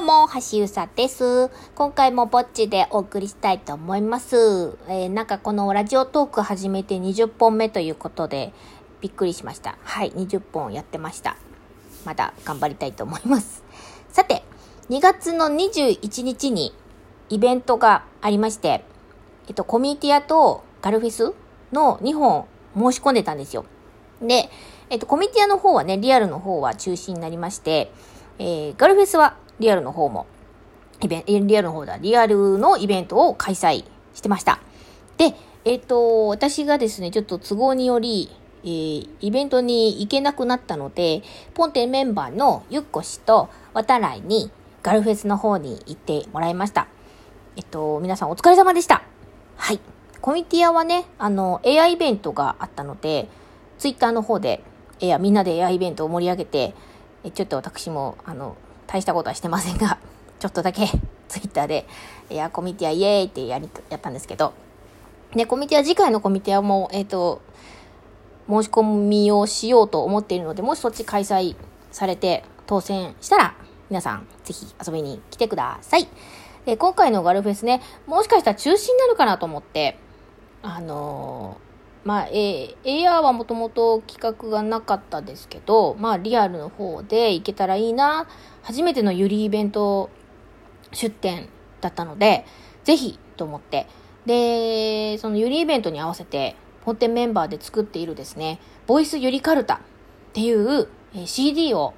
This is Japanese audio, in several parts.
うも、橋うさです。今回もぼっちでお送りしたいと思います。えー、なんかこのラジオトーク始めて20本目ということで、びっくりしました。はい、20本やってました。まだ頑張りたいと思います。さて、2月の21日にイベントがありまして、えっと、コミュニティアとガルフェスの2本申し込んでたんですよ。で、えっと、コミュニティアの方はね、リアルの方は中止になりまして、えー、ガルフェスはリアルの方も、イベン、リアルの方だ、リアルのイベントを開催してました。で、えっ、ー、と、私がですね、ちょっと都合により、えー、イベントに行けなくなったので、ポンテメンバーのゆっこ氏と渡来にガルフェスの方に行ってもらいました。えっと、皆さんお疲れ様でした。はい。コミティアはね、あの、AI イベントがあったので、ツイッターの方で、いや、みんなで AI イベントを盛り上げて、ちょっと私も、あの、大したことはしてませんが、ちょっとだけツイッターで、いや、コミティアイエーイってやり、やったんですけど、ね、コミティア、次回のコミティアも、えっ、ー、と、申し込みをしようと思っているので、もしそっち開催されて当選したら、皆さんぜひ遊びに来てください。で今回のガルフェスね、もしかしたら中止になるかなと思って、あのーまあ、えー、AR はもともと企画がなかったですけど、まあ、リアルの方で行けたらいいな。初めてのユリイベント出展だったので、ぜひと思って。で、そのユリイベントに合わせて、本店メンバーで作っているですね、ボイスユリカルタっていう、CD を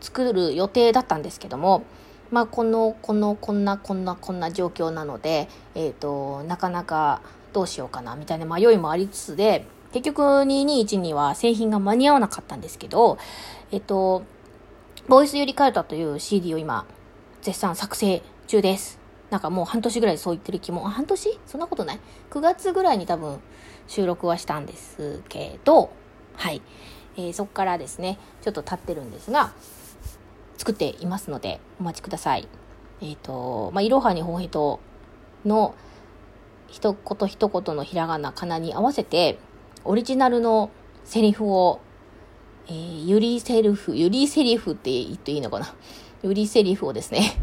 作る予定だったんですけども、まあ、この、この、こんな、こんな、こんな状況なので、えっ、ー、と、なかなか、どうしようかなみたいな迷いもありつつで、結局221には製品が間に合わなかったんですけど、えっと、ボイスユリカルタという CD を今、絶賛作成中です。なんかもう半年ぐらいそう言ってる気も、半年？そんなことない ?9 月ぐらいに多分収録はしたんですけど、はい。えー、そこからですね、ちょっと経ってるんですが、作っていますので、お待ちください。えっ、ー、と、まあ、いろはにほうへとの、一言一言のひらがな、かなに合わせて、オリジナルのセリフを、えー、ユリセリフ、ユリセリフって言っていいのかな？ユリセリフをですね、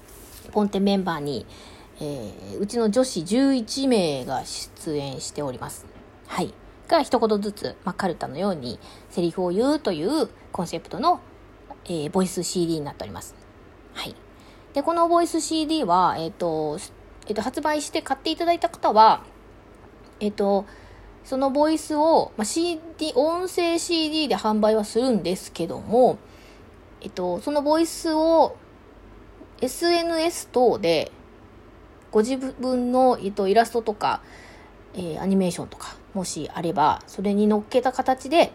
ポンテメンバーに、えー、うちの女子11名が出演しております。はい。が一言ずつ、まあ、カルタのようにセリフを言うというコンセプトの、えー、ボイス CD になっております。はい。で、このボイス CD は、えっ、ー、と、えっと、発売して買っていただいた方は、えっと、そのボイスを、まあ、CD、音声 CD で販売はするんですけども、えっと、そのボイスを SNS 等でご自分の、えっと、イラストとか、えー、アニメーションとか、もしあれば、それに乗っけた形で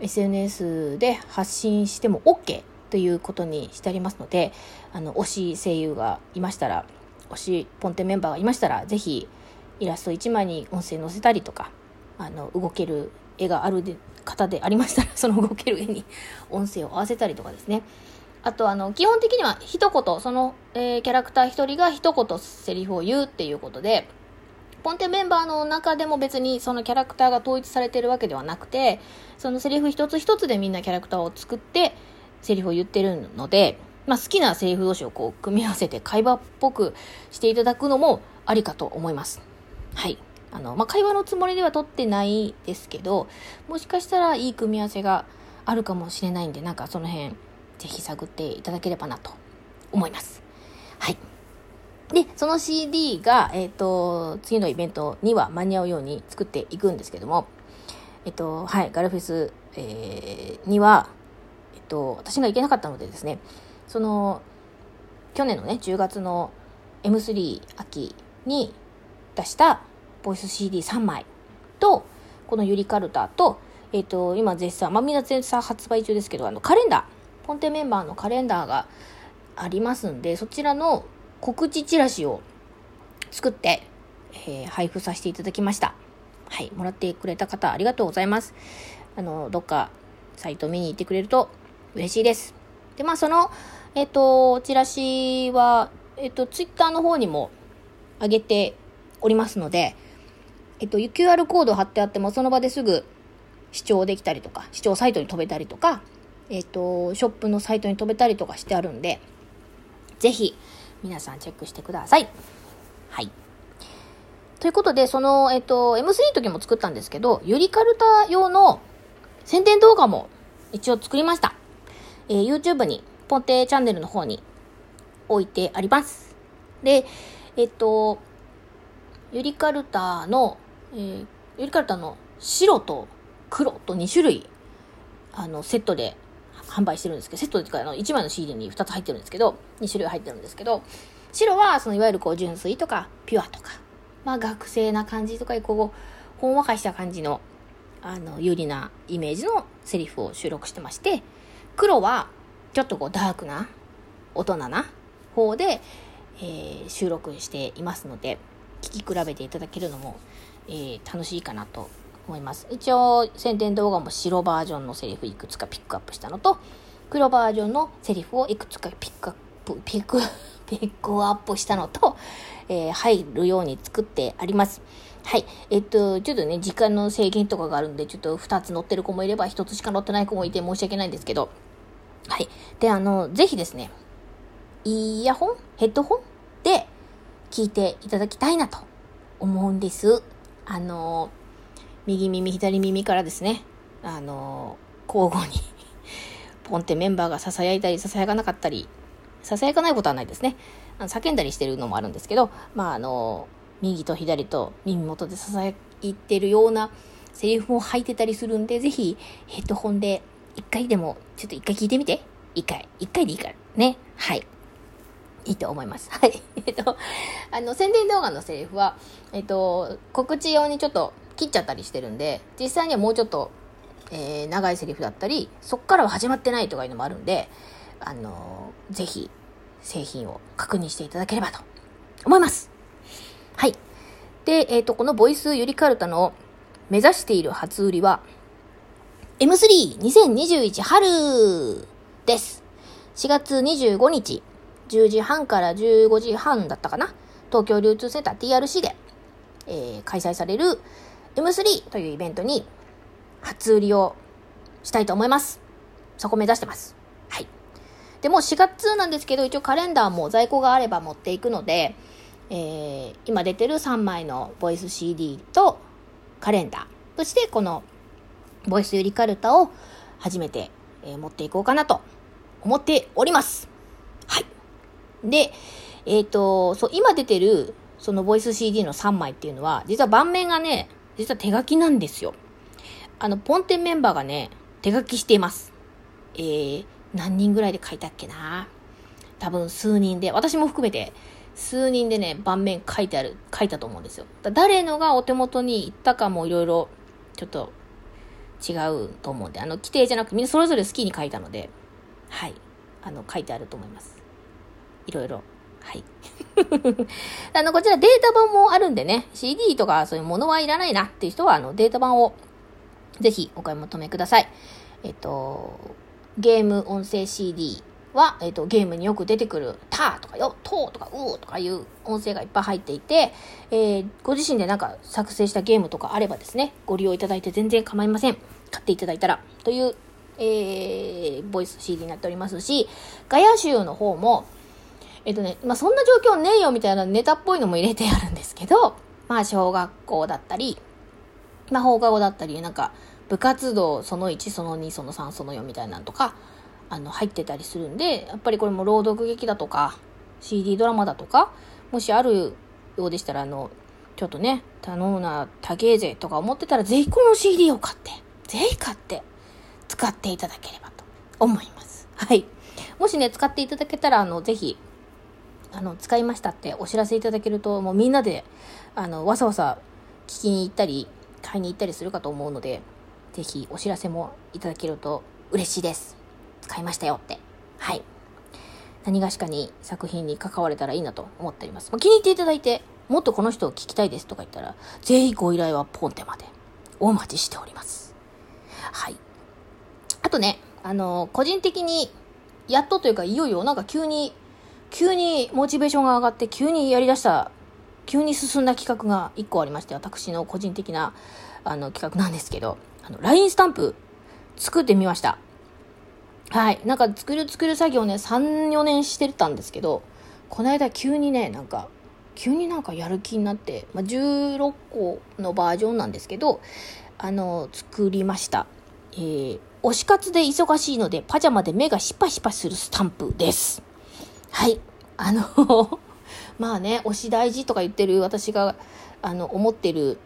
SNS で発信しても OK ということにしてありますので、あの、推し声優がいましたら、推しポンテメンバーがいましたら、ぜひイラスト1枚に音声載せたりとか、あの、動ける絵がある方でありましたら、その動ける絵に音声を合わせたりとかですね。あと、あの、基本的には一言、その、えー、キャラクター一人が一言セリフを言うっていうことで、ポンテメンバーの中でも別にそのキャラクターが統一されてるわけではなくて、そのセリフ一つ一つでみんなキャラクターを作って、セリフを言ってるので、まあ、好きなセリフ同士をこう組み合わせて会話っぽくしていただくのもありかと思います。はい。あの、まあ、会話のつもりでは取ってないですけど、もしかしたらいい組み合わせがあるかもしれないんで、なんかその辺、ぜひ探っていただければなと思います。はい。で、その CD が、えっ、ー、と、次のイベントには間に合うように作っていくんですけども、えっ、ー、と、はい、ガルフェス、えー、には、えっ、と、私が行けなかったのでですね、その去年のね10月の M3 秋に出したボイス CD3 枚とこのユリカルタと,、えーと、今絶賛まあみんな絶賛発売中ですけどあのカレンダー。ポンテメンバーのカレンダーがありますんでそちらの告知チラシを作って、えー、配布させていただきました。はいもらってくれた方ありがとうございます。あのどっかサイト見に行ってくれると嬉しいです。でまあそのえっと、チラシは、えっと、ツイッターの方にも上げておりますので、えっと、QR コード貼ってあっても、その場ですぐ視聴できたりとか、視聴サイトに飛べたりとか、えっと、ショップのサイトに飛べたりとかしてあるんで、ぜひ、皆さんチェックしてください。はい。ということで、その、えっと、M3 の時も作ったんですけど、ゆりかるた用の宣伝動画も一応作りました。えー、YouTube に、ポンテチャンネルの方に置いてあります。で、えっと、ゆりかるたの、えー、ゆりかるたの白と黒と2種類、あの、セットで販売してるんですけど、セットでか、あの、1枚の CD に2つ入ってるんですけど、2種類入ってるんですけど、白は、その、いわゆるこう、純粋とか、ピュアとか、まあ、学生な感じとか、こう、ほんわかした感じの、あの、有利なイメージのセリフを収録してまして、黒は、ちょっとこう、ダークな、大人な方で、えー、収録していますので、聞き比べていただけるのも、えー、楽しいかなと思います。一応、宣伝動画も白バージョンのセリフいくつかピックアップしたのと、黒バージョンのセリフをいくつかピックアップ、ピック、ピックアップしたのと、えー、入るように作ってあります。はい。えっと、ちょっとね、時間の制限とかがあるんで、ちょっと2つ載ってる子もいれば、1つしか載ってない子もいて申し訳ないんですけど、はい。で、あの、ぜひですね、イヤホン？ヘッドホン？で聞いていただきたいなと思うんです。あの、右耳、左耳からですね、あの、交互に ポンってメンバーが囁いたり、囁かなかったり、囁かないことはないですね。あの叫んだりしてるのもあるんですけど、まあ、あの、右と左と耳元で囁いてるようなセリフも入ってたりするんで、ぜひヘッドホンで一回でも、ちょっと一回聞いてみて。一回。一回でいいから。ね。はい。いいと思います。はい。えっと、あの、宣伝動画のセリフは、えっと、告知用にちょっと切っちゃったりしてるんで、実際にはもうちょっと、えー、長いセリフだったり、そっからは始まってないとかいうのもあるんで、あのー、ぜひ、製品を確認していただければと思います。はい。で、えっ、ー、と、このボイスユリカルタの目指している初売りは、M32021 春です。4月25日、10時半から15時半だったかな。東京流通センター TRC で、えー、開催される M3 というイベントに初売りをしたいと思います。そこ目指してます。はい。で、もう4月なんですけど、一応カレンダーも在庫があれば持っていくので、えー、今出てる3枚のボイス CD とカレンダー、そしてこのボイスユリカルタを初めて、えー、持っていこうかなと思っております。はい。で、えっ、ー、と、そう、今出てるそのボイス CD の3枚っていうのは、実は盤面がね、実は手書きなんですよ。あの、ポンテンメンバーがね、手書きしています。えー、何人ぐらいで書いたっけな？多分数人で、私も含めて、数人でね、盤面書いてある、書いたと思うんですよ。誰のがお手元に行ったかもいろいろ、ちょっと違うと思うんで、あの、規定じゃなくてみんなそれぞれ好きに書いたので、はい、あの、書いてあると思います。いろいろ。はい。あの、こちらデータ版もあるんでね、CD とかそういうものはいらないなっていう人は、あの、データ版をぜひお買い求めください。えっと、ゲーム音声 CD は、えっと、ゲームによく出てくる、ターとかよ、トーとかうとかいう音声がいっぱい入っていて、えー、ご自身でなんか作成したゲームとかあればですね、ご利用いただいて全然構いません。買っていただいたら。という、えー、ボイス CD になっておりますし、ガヤ集の方も、えっとね、まあ、そんな状況ねえよみたいなネタっぽいのも入れてあるんですけど、まあ、小学校だったり、まあ、放課後だったり、なんか、部活動その1、その2、その3、その4みたいなのとか、あの、入ってたりするんで、やっぱりこれも朗読劇だとか、CD ドラマだとか、もしあるようでしたら、あの、ちょっとね、頼むな、高えぜとか思ってたら、ぜひこの CD を買って、ぜひ買って、使っていただければと思います。はい。もしね、使っていただけたら、あの、ぜひ、あの、使いましたってお知らせいただけると、もうみんなで、あの、わさわさ聞きに行ったり、買いに行ったりするかと思うので、ぜひお知らせもいただけると嬉しいです。使いましたよって。はい。何がしかに作品に関われたらいいなと思っております。気に入っていただいて、もっとこの人を聞きたいですとか言ったら、ぜひご依頼はポンテまでお待ちしております。はい。あとね、あの、個人的に、やっとというか、いよいよなんか急に急にモチベーションが上がって急にやりだした急に進んだ企画が1個ありまして私の個人的なあの企画なんですけどあの LINE スタンプ作ってみましたはい。なんか作る作る作業ね、3、4年してたんですけど、この間急にね、なんか、急になんかやる気になって、まあ、16個のバージョンなんですけど、あの、作りました。えー、推し活で忙しいので、パジャマで目がシパシパするスタンプです。はい。あの まあね、推し大事とか言ってる私が、あの、思ってる、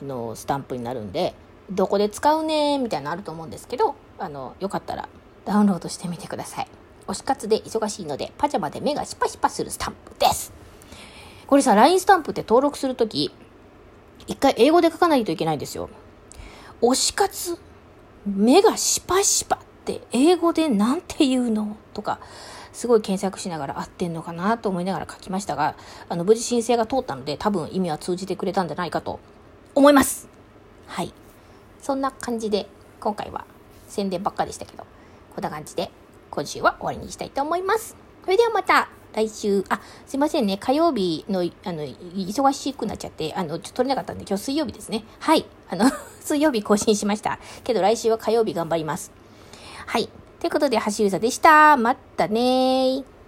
あの、スタンプになるんで、どこで使うねみたいなのあると思うんですけど、あの、よかったらダウンロードしてみてください。推し活で忙しいので、パジャマで目がシパシパするスタンプです。これさ、LINE スタンプって登録するとき、一回英語で書かないといけないんですよ。推し活、目がシパシパって英語でなんて言うの？とか、すごい検索しながら合ってんのかなと思いながら書きましたが、あの、無事申請が通ったので、多分意味は通じてくれたんじゃないかと思います。はい。そんな感じで、今回は宣伝ばっかでしたけど、こんな感じで今週は終わりにしたいと思います。それではまた来週、あ、すいませんね。火曜日の、あの、忙しくなっちゃって、あの、ちょっと撮れなかったんで、今日水曜日ですね。はい。あの、水曜日更新しました。けど来週は火曜日頑張ります。はい。ということで、橋ゆさでした。またねー。